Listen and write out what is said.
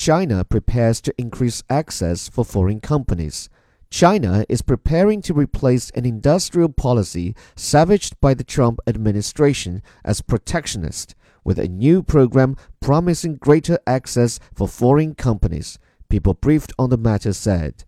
China prepares to increase access for foreign companies. China is preparing to replace an industrial policy savaged by the Trump administration as protectionist with a new program promising greater access for foreign companies, people briefed on the matter said.